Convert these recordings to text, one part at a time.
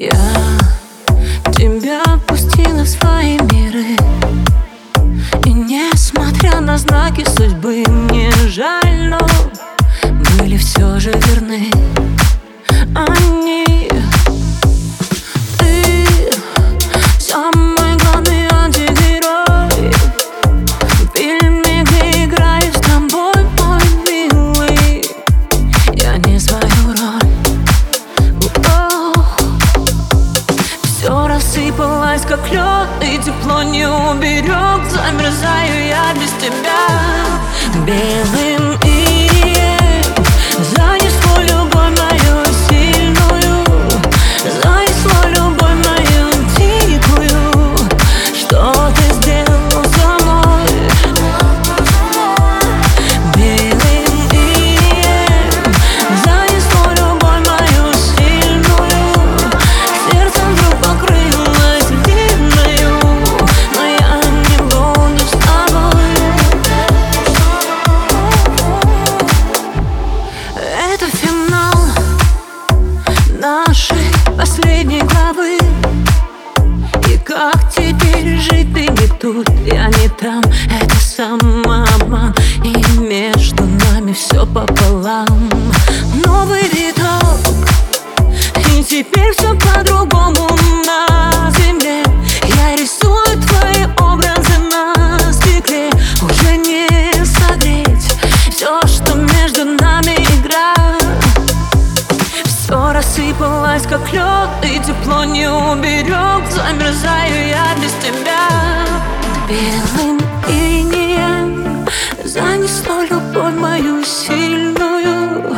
Я тебя пустила в свои миры. И несмотря на знаки судьбы Мне жаль, но были все же верны? Они рассыпалось, как лед И тепло не уберег. Замерзаю я без тебя. Белым жить, ты не тут, я не там. Это самообман И между нами все пополам. Новый виток И теперь все по-другому на земле. Я рисую твои образы на стекле. Уже не согреть Все, что между нами Осталась как лед и тепло не уберег. Замерзаю я без тебя. Белым инеем Занесло любовь мою сильную.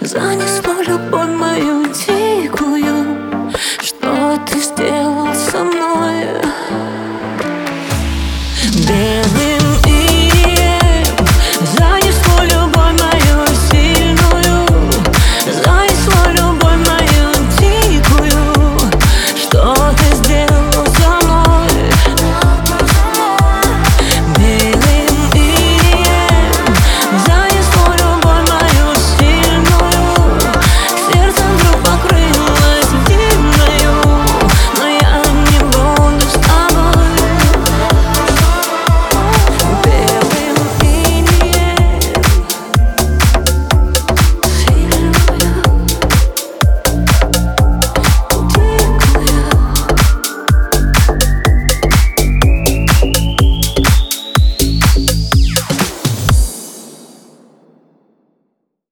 Занесло любовь мою дикую. Что ты сделал?